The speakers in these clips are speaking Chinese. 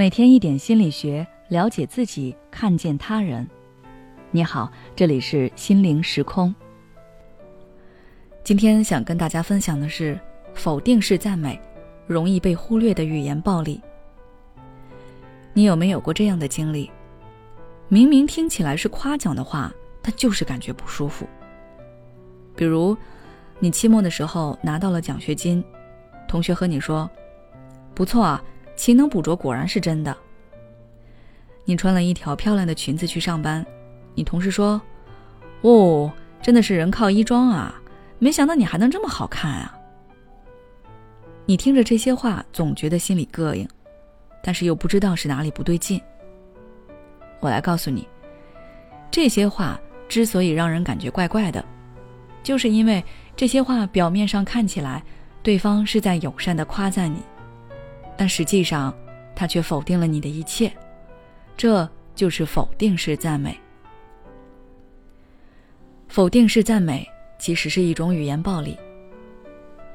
每天一点心理学，了解自己，看见他人。你好，这里是心灵时空。今天想跟大家分享的是否定式赞美，容易被忽略的语言暴力。你有没有过这样的经历？明明听起来是夸奖的话，但就是感觉不舒服。比如，你期末的时候拿到了奖学金，同学和你说：“不错啊。”勤能补拙果然是真的。你穿了一条漂亮的裙子去上班，你同事说：“哦，真的是人靠衣装啊！没想到你还能这么好看啊！”你听着这些话，总觉得心里膈应，但是又不知道是哪里不对劲。我来告诉你，这些话之所以让人感觉怪怪的，就是因为这些话表面上看起来，对方是在友善的夸赞你。但实际上，他却否定了你的一切，这就是否定式赞美。否定式赞美其实是一种语言暴力。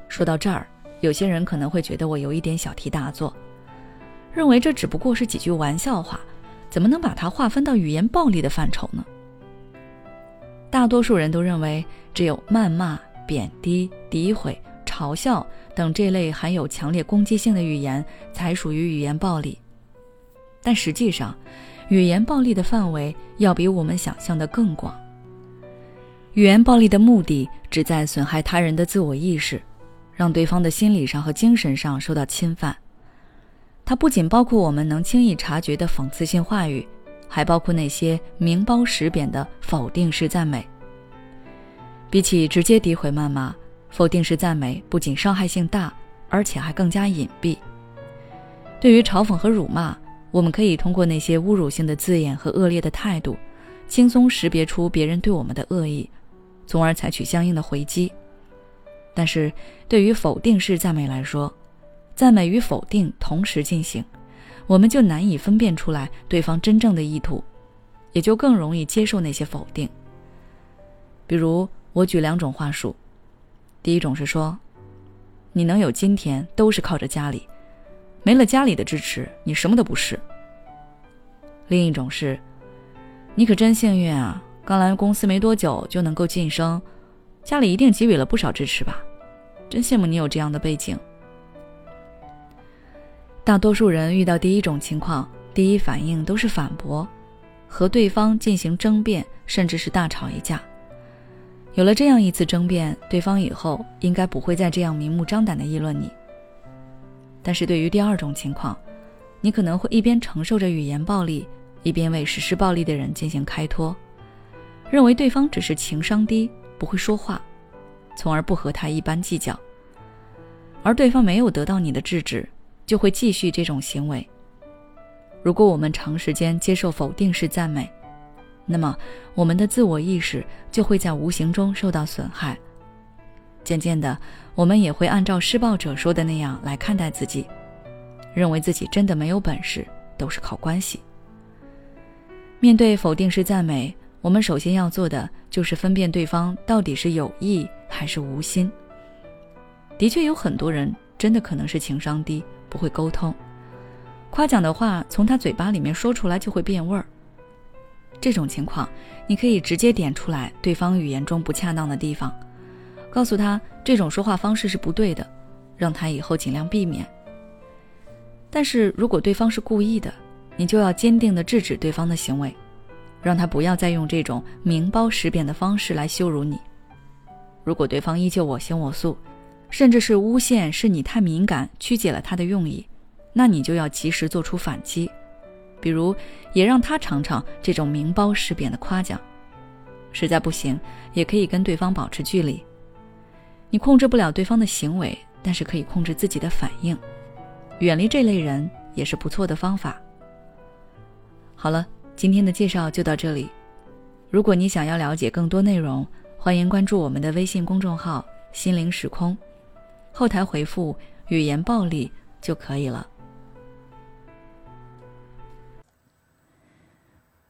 说到这儿，有些人可能会觉得我有一点小题大做，认为这只不过是几句玩笑话，怎么能把它划分到语言暴力的范畴呢？大多数人都认为，只有谩骂、贬低、诋毁。嘲笑等这类含有强烈攻击性的语言才属于语言暴力，但实际上，语言暴力的范围要比我们想象的更广。语言暴力的目的旨在损害他人的自我意识，让对方的心理上和精神上受到侵犯。它不仅包括我们能轻易察觉的讽刺性话语，还包括那些明褒实贬的否定式赞美。比起直接诋毁谩骂。否定式赞美不仅伤害性大，而且还更加隐蔽。对于嘲讽和辱骂，我们可以通过那些侮辱性的字眼和恶劣的态度，轻松识别出别人对我们的恶意，从而采取相应的回击。但是，对于否定式赞美来说，赞美与否定同时进行，我们就难以分辨出来对方真正的意图，也就更容易接受那些否定。比如，我举两种话术。第一种是说，你能有今天都是靠着家里，没了家里的支持，你什么都不是。另一种是，你可真幸运啊，刚来公司没多久就能够晋升，家里一定给予了不少支持吧？真羡慕你有这样的背景。大多数人遇到第一种情况，第一反应都是反驳，和对方进行争辩，甚至是大吵一架。有了这样一次争辩，对方以后应该不会再这样明目张胆的议论你。但是对于第二种情况，你可能会一边承受着语言暴力，一边为实施暴力的人进行开脱，认为对方只是情商低，不会说话，从而不和他一般计较。而对方没有得到你的制止，就会继续这种行为。如果我们长时间接受否定式赞美，那么，我们的自我意识就会在无形中受到损害。渐渐的，我们也会按照施暴者说的那样来看待自己，认为自己真的没有本事，都是靠关系。面对否定式赞美，我们首先要做的就是分辨对方到底是有意还是无心。的确，有很多人真的可能是情商低，不会沟通，夸奖的话从他嘴巴里面说出来就会变味儿。这种情况，你可以直接点出来对方语言中不恰当的地方，告诉他这种说话方式是不对的，让他以后尽量避免。但是如果对方是故意的，你就要坚定地制止对方的行为，让他不要再用这种明褒实贬的方式来羞辱你。如果对方依旧我行我素，甚至是诬陷是你太敏感曲解了他的用意，那你就要及时做出反击。比如，也让他尝尝这种明包实贬的夸奖。实在不行，也可以跟对方保持距离。你控制不了对方的行为，但是可以控制自己的反应。远离这类人也是不错的方法。好了，今天的介绍就到这里。如果你想要了解更多内容，欢迎关注我们的微信公众号“心灵时空”，后台回复“语言暴力”就可以了。